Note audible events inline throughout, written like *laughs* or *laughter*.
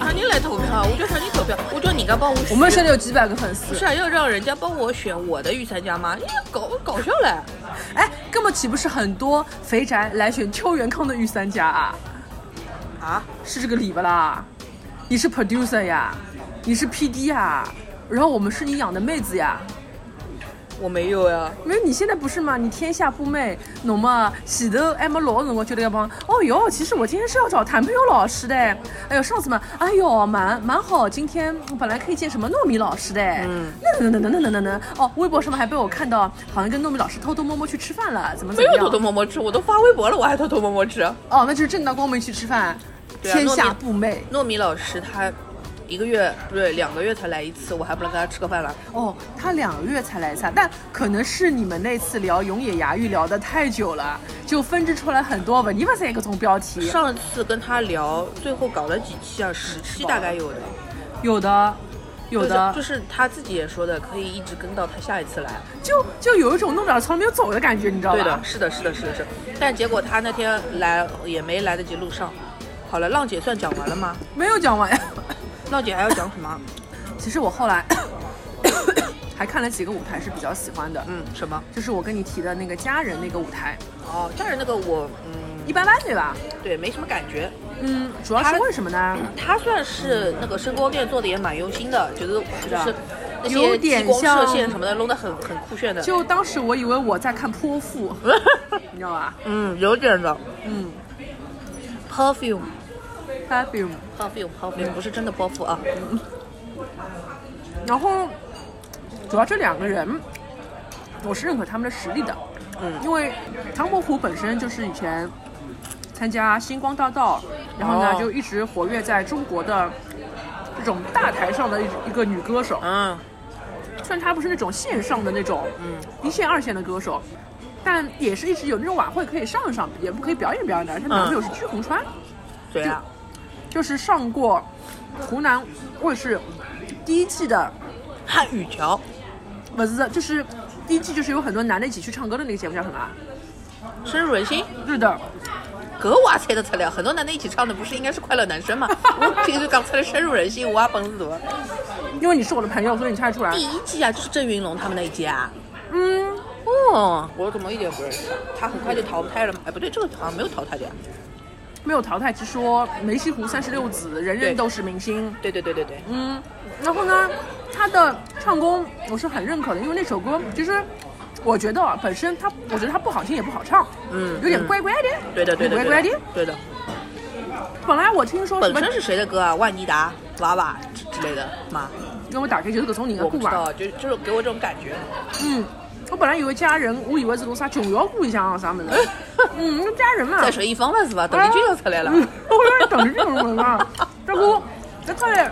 啊，你来投票，我就让你投票，我觉得你应该帮我选。我们现在有几百个粉丝不是，啊要让人家帮我选我的御三家吗？你搞搞笑嘞！哎，根本岂不是很多肥宅来选邱元康的御三家啊？啊，是这个理不啦？你是 producer 呀，你是 PD 呀，然后我们是你养的妹子呀。我没有呀。没有，你现在不是吗？你天下布妹，侬嘛前头还没老的辰光就得要帮。哦哟，其实我今天是要找谭朋友老师的。哎呦，上次嘛，哎呦，蛮蛮好。今天我本来可以见什么糯米老师的。嗯。那那那那那那那哦，微博上面还被我看到，好像跟糯米老师偷偷摸摸去吃饭了，怎么怎么样？没有偷偷摸摸吃，我都发微博了，我还偷偷摸摸吃。哦，那就是正大光明去吃饭。对啊天下糯米布妹。糯米老师他一个月不对，两个月才来一次，我还不能跟他吃个饭了。哦，他两个月才来一次啊，但可能是你们那次聊永野芽郁聊得太久了，就分支出来很多问题不是一个种标题。上次跟他聊，最后搞了几期啊？十期大概有的。有的，有的，就是就是他自己也说的，可以一直跟到他下一次来。就就有一种弄点从来没有走的感觉，你知道吧？对的，是的，是的，是的，是的。但结果他那天来也没来得及录上。好了，浪姐算讲完了吗？没有讲完呀。浪姐还要讲什么？*coughs* 其实我后来 *coughs* 还看了几个舞台是比较喜欢的，嗯，什么？就是我跟你提的那个家人那个舞台，哦，家人那个我嗯一般般对吧？对，没什么感觉。嗯，主要是为什么呢？*coughs* 他算是那个声光电做的也蛮用心的，觉得就是那有些激光点像射线什么的弄得很很酷炫的。就当时我以为我在看泼妇，*laughs* 你知道吧？嗯，有点的。嗯 Perfume，perfume。perfume perfume 不是真的泼妇啊。然后主要这两个人，我是认可他们的实力的。嗯因为唐伯虎本身就是以前参加星光大道，然后呢、哦就一直活跃在中国的这种大台上的一一个女歌手。嗯虽然她不是那种线上的那种嗯一线二线的歌手，但也是一直有那种晚会可以上一上，也不可以表演表演的。而且男朋友是鞠红川，对啊，就是上过湖南卫视第一季的汉语桥不是，就是第一季就是有很多男的一起去唱歌的那个节目叫什么啊？深入人心。是的，搿我也猜得出来，很多男的一起唱的不是应该是快乐男生吗？*laughs* 我平时讲出来深入人心，我也本事大。因为你是我的朋友，所以你猜出来。第一季啊，就是郑云龙他们那一季啊。嗯，哦，我怎么一点不认识？他很快就淘汰了嘛？哎，不对，这个好像没有淘汰的呀。没有淘汰之说，梅西湖三十六子，人人都是明星。对对对对对，嗯，然后呢，他的唱功我是很认可的，因为那首歌其实我觉得啊本身他，我觉得他不好听也不好唱，嗯有点嗯怪怪的，对的对的怪怪的。对的。本来我听说，本身是谁的歌啊？万妮达、娃娃之之类的吗？给我打开就是各种人的歌吧。我不知道，就就是给我这种感觉。嗯，我本来以为家人，我以为是种啥琼瑶故乡啊啥么子。嗯，那家人嘛。在水一方了是吧？邓丽君又出来了。嗯，我有点等着这种人啊。这歌，这看来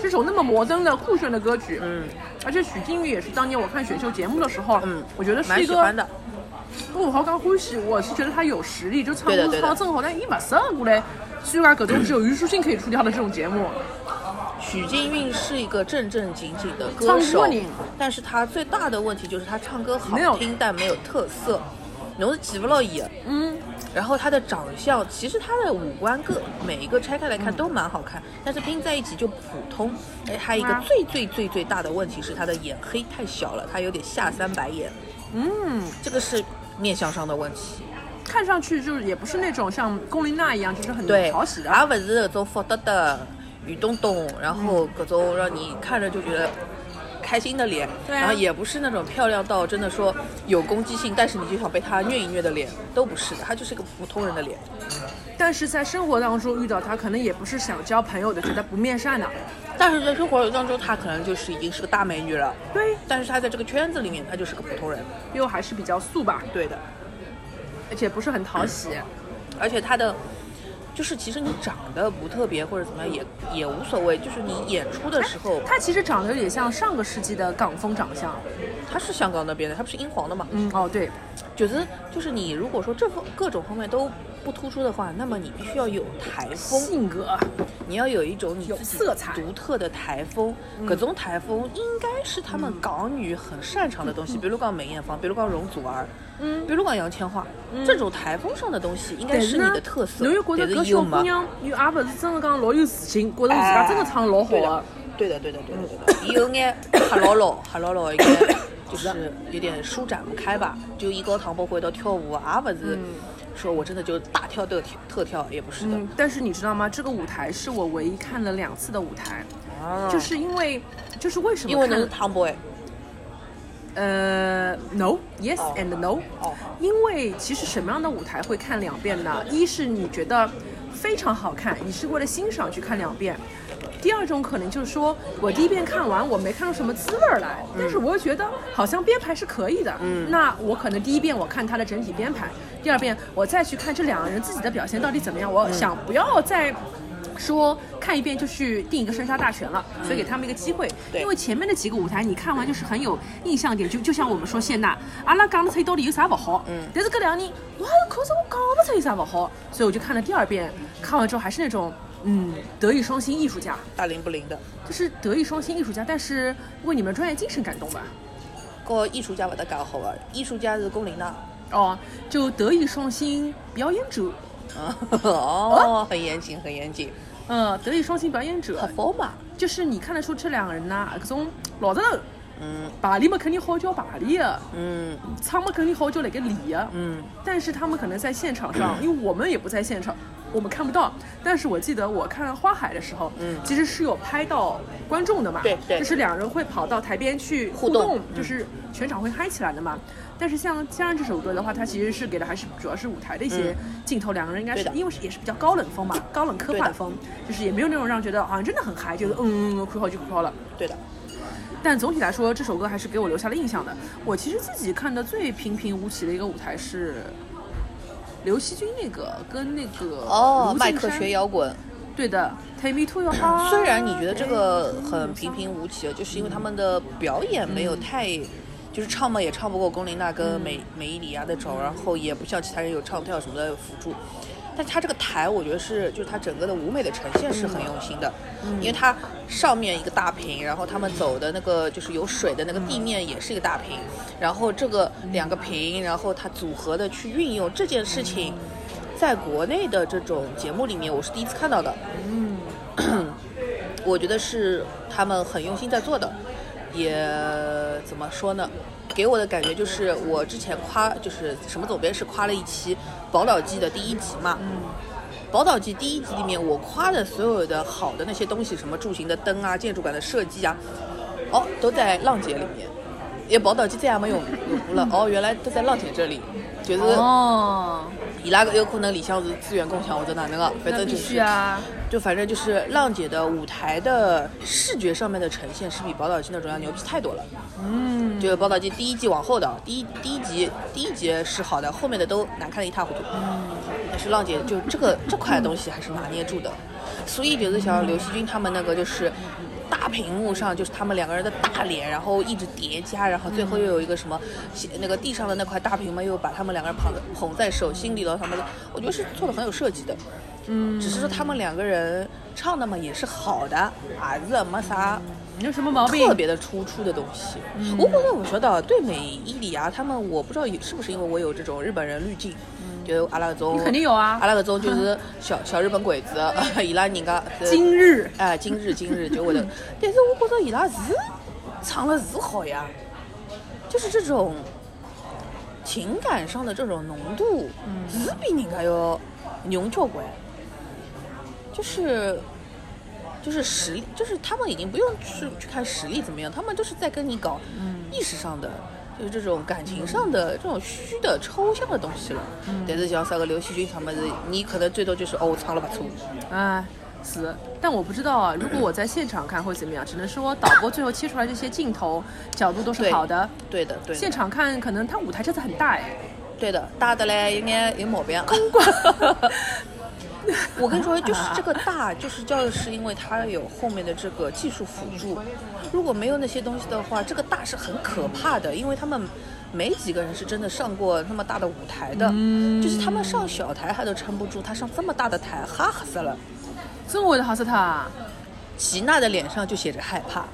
这首那么摩登的酷炫的歌曲，嗯，而且许靖宇也是当年我看选秀节目的时候，嗯我觉得是一个蛮喜欢的。我好讲欢喜，我是觉得他有实力，就唱歌唱得真好，但伊不适合过来。虽然各种只有虞书欣可以出掉的这种节目，许金韵是一个正正经经的歌手，但是她最大的问题就是她唱歌好听，但没有特色，侬是记不牢伊的。嗯，然后她的长相，其实她的五官各每一个拆开来看都蛮好看，但是拼在一起就普通。哎，还有一个啊最最最最大的问题是她的眼黑太小了，她有点下三白眼，嗯，这个是面相上的问题。看上去就是也不是那种像龚琳娜一样，就是很对，讨喜的。而不是那种福德的、于东东，然后各种让你看着就觉得开心的脸，对啊然后也不是那种漂亮到真的说有攻击性，但是你就想被他虐一虐的脸，都不是的，他就是一个普通人的脸。但是在生活当中遇到他，可能也不是想交朋友的，觉得不面善的。但是在生活当中，她可能就是已经是个大美女了，对，但是她在这个圈子里面，她就是个普通人。又还是比较素吧，对的，而且不是很讨喜。而且她的就是其实你长得不特别或者怎么样也也无所谓，就是你演出的时候，他其实长得有点像上个世纪的港风长相。他是香港那边的，他不是英皇的嘛，嗯，哦对，觉得就是你如果说这方各种方面都不突出的话，那么你必须要有台风，性格。你要有一种你有色彩。独特的台风，各种台风应该是他们港女很擅长的东西，比如讲梅艳芳，比如讲容祖儿，嗯。比如讲杨千嬅，这种台风上的东西应该是你的特色，但得搿是姑娘又也勿是真的讲老有自信，觉得自家真的唱得老好对的。对的，对的，对的，对的，伊有眼黑牢牢，黑牢牢，应该就是有点舒展不开吧。就一高堂不回头跳舞，也不是说我真的就大跳特跳特跳，也不是的。嗯，但是你知道吗？这个舞台是我唯一看了两次的舞台，啊就是因为，就是为什么因为看侬是 tomboy，呃，no，yes 哦 and no，、哦因为其实什么样的舞台会看两遍呢？一是你觉得非常好看，你是为了欣赏去看两遍；第二种可能就是说我第一遍看完我没看出什么滋味儿来，但是我又觉得好像编排是可以的，嗯，那我可能第一遍我看它的整体编排，第二遍我再去看这两个人自己的表现到底怎么样，我想不要再。说看一遍就去定一个生杀大权了，所以给他们一个机会。对。因为前面的几个舞台你看完就是很有印象点，就就像我们说谢娜，阿拉讲得出伊到底有啥不好，嗯，但是搿两个人，哇，可是我讲不出有啥不好，所以我就看了第二遍，看完之后还是那种，嗯，德艺双馨艺术家，大灵不灵的，就是德艺双馨艺术家，但是为你们专业精神感动吧。和艺术家勿搭界好个，艺术家是工龄的。哦，就德艺双馨表演者，哦，很严谨，很严谨，嗯，德艺双馨表演者。很，疯嘛。就是你看得出这两个人呐，搿种老实头，嗯。排练嘛肯定好叫排练的，嗯。唱嘛肯定好叫那个练的，嗯，但是他们可能在现场上，*clears throat* 因为我们也不在现场，我们看不到。但是我记得我看花海的时候，嗯其实是有拍到观众的嘛，对对就是两人会跑到台边去互互动嗯就是全场会嗨起来的嘛。但是像《家人》这首歌的话，它其实是给的还是主要是舞台的一些镜头，两个人应该是因为是也是比较高冷风嘛，高冷科幻风，就是也没有那种让觉得好像真的很嗨，就是嗯，哭好就哭好了。对的。但总体来说，这首歌还是给我留下了印象的。我其实自己看的最平平无奇的一个舞台是刘惜君那个跟那个哦，卢麦克学摇滚。对的，Take Me to Your Heart。*coughs* 虽然你觉得这个很平平无奇，就是因为他们的表演没有太，就是唱嘛也唱不过龚琳娜跟美美伊里亚那种，然后也不像其他人有唱跳什么的辅助。但它这个台，我觉得是就是它整个的舞美的呈现是很用心的，因为它上面一个大屏，然后他们走的那个就是有水的那个地面也是一个大屏，然后这个两个屏，然后它组合的去运用这件事情，在国内的这种节目里面，我是第一次看到的。嗯。*clears throat* 我觉得是他们很用心在做的，也怎么说呢？给我的感觉就是，我之前夸就是什么总编是夸了一期《宝岛记》的第一集嘛。宝岛记》第一集里面，我夸的所有的好的那些东西，什么柱形的灯啊、建筑感的设计啊，哦，都在浪姐里面。也宝岛记再也没有用过了，哦，原来都在浪姐这里，就是哦，伊拉个有可能里向是资源共享或者哪能个，反正就是啊。就反正就是浪姐的舞台的视觉上面的呈现是比宝岛记那种要牛逼太多了。嗯，就宝岛记第一季往后的第一第一集第一集是好的，后面的都难看的一塌糊涂。嗯，但是浪姐就这个这块东西还是拿捏住的，所以就是像刘惜君他们那个就是。大屏幕上就是他们两个人的大脸，然后一直叠加，然后最后又有一个什么，那个地上的那块大屏幕又把他们两个人捧捧在手心里了，他们我觉得是做的很有设计的。嗯，只是说他们两个人唱的嘛也是好的，啊是没啥有什么毛病？特别的突出的东西。我觉得我觉得对美伊里亚他们，我不知道是不是因为我有这种日本人滤镜，就阿拉搿种你肯定有啊阿拉搿种就是小 *laughs* 小日本鬼子，*laughs* 伊拉人家 *laughs* 今日哎，今日今日就会的。但是我觉得伊拉是唱了是好呀，就是这种情感上的这种浓度，是比人家要浓交关。就是就是实力，就是他们已经不用去去看实力怎么样，他们就是在跟你搞意识上的。就是这种感情上的这种虚的抽象的东西了，但是像啥个刘惜君他们是，你可能最多就是哦唱了不错，哎，是，但我不知道啊，如果我在现场看会怎么样，只能说导播最后切出来这些镜头角度都是好的，对的对的。现场看可能他舞台真的很大哎，对的，大的嘞有眼有毛病。*laughs* *laughs* 我跟你说，就是这个大，就是叫是因为它有后面的这个技术辅助。如果没有那些东西的话，这个大是很可怕的，因为他们没几个人是真的上过那么大的舞台的，就是他们上小台还都撑不住，他上这么大的台，吓死了。真会得吓死他。吉娜的脸上就写着害怕。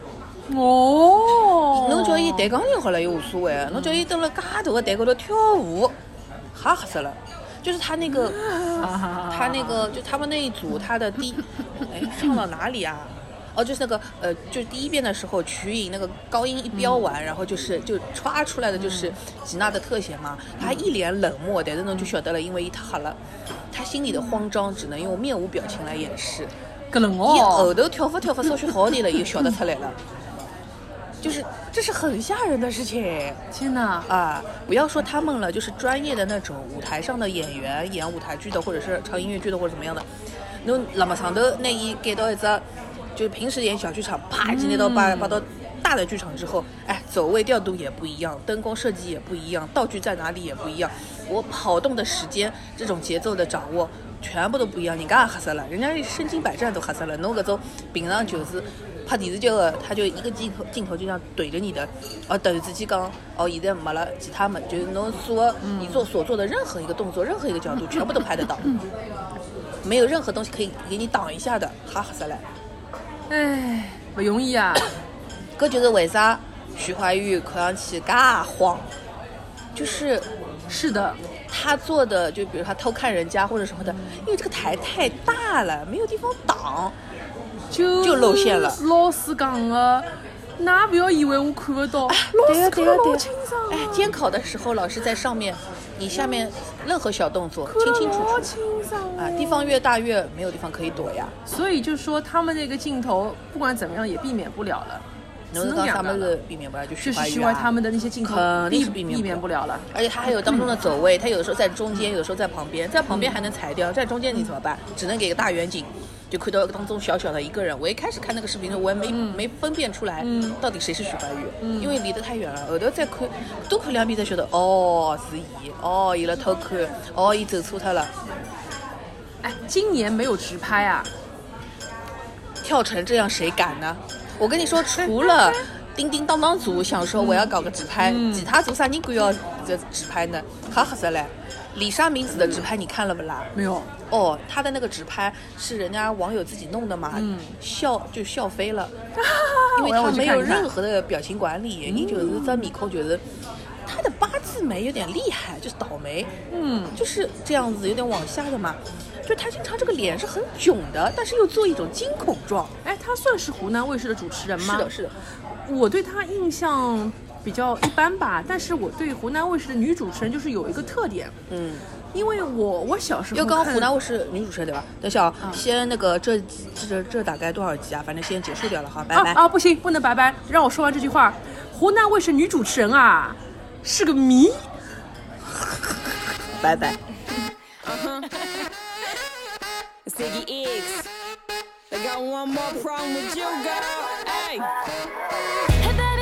哦，侬叫伊弹钢琴好了又无所谓，侬叫伊蹲辣介大个台高头跳舞，吓死了。就是他那个，他那个，就他们那一组，他的第，哎，唱到哪里啊？哦，就是那个，呃，就是第一遍的时候，曲颖那个高音一飙完，然后就是就歘出来的就是吉娜的特写嘛。他一脸冷漠，的，那种就晓得了，因为他好了，他心里的慌张只能用面无表情来掩饰。搿能伊后哦，头跳法跳法稍许好点了，伊就晓得出来了。就是这是很吓人的事情。天哪！啊，不要说他们了，就是专业的那种舞台上的演员，演舞台剧的，或者是唱音乐剧的，或者怎么样的，侬那么上头拿伊改到一只，就是平时演小剧场，啪，今天到搬搬到大的剧场之后，哎，走位调度也不一样，灯光设计也不一样，道具在哪里也不一样，我跑动的时间，这种节奏的掌握。全部都不一样，人家也吓死了，人家身经百战都吓死了。侬搿种平常就是拍电视剧的，他就一个镜头镜头就这样怼着你的，哦，突然之间讲，哦，现在没了其他们，就是侬所你做所做的任何一个动作，任何一个角度，全部都拍得到，没有任何东西可以给你挡一下的，哈吓死了。哎，不容易啊。搿就是为啥徐怀钰看上去介慌，就是是的，他做的，就比如他偷看人家或者什么的，因为这个台太大了，没有地方挡。就就露馅了。老师讲的，㑚不要以为我看不到，老师看得老清爽啊。哎，监考的时候，老师在上面，你下面任何小动作清清楚老楚。清爽啊，地方越大越没有地方可以躲呀。所以就说他们那个镜头不管怎么样也避免不了了，只侬是讲他们是避免不了，就就是怀徐怀他们的那些镜头避肯定是避免避免不了了。而且他还有当中的走位，他有的时候在中间，有的时候在旁边，在旁边还能裁掉，在中间你怎么办？只能给个大远景，就看到当中小小的一个人。我一开始看那个视频的时候，我也没、没分辨出来到底谁是许怀钰，因为离得太远了。后头再看，多看两遍才晓得，哦，是伊，哦，伊辣偷看，哦，伊走错脱了，哎，今年没有直拍啊，跳成这样谁敢呢？我跟你说，除了叮叮当当组想说我要搞个直拍，其他组啥人敢要这直拍呢？哈哈死嘞！李莎明子的直拍你看了不啦？没有。哦，他的那个直拍是人家网友自己弄的嘛，笑就笑飞了，*laughs* 因为我要他没有任何的表情管理，你就是这面孔就是。他的八字眉有点厉害，就是倒霉，嗯，就是这样子，有点往下的嘛。就他经常这个脸是很囧的，但是又做一种惊恐状。哎，他算是湖南卫视的主持人吗？是的，是的。我对他印象比较一般吧，但是我对湖南卫视的女主持人就是有一个特点，嗯，因为我我小时候又刚刚湖南卫视女主持人对吧？等一下啊，嗯先那个这这这大概多少集啊？反正先结束掉了哈，拜拜。啊啊不行，不能拜拜，让我说完这句话。湖南卫视女主持人啊是个谜，*laughs* 拜拜。Ziggy X. I got one more problem with you, girl. Hey. Hey baby,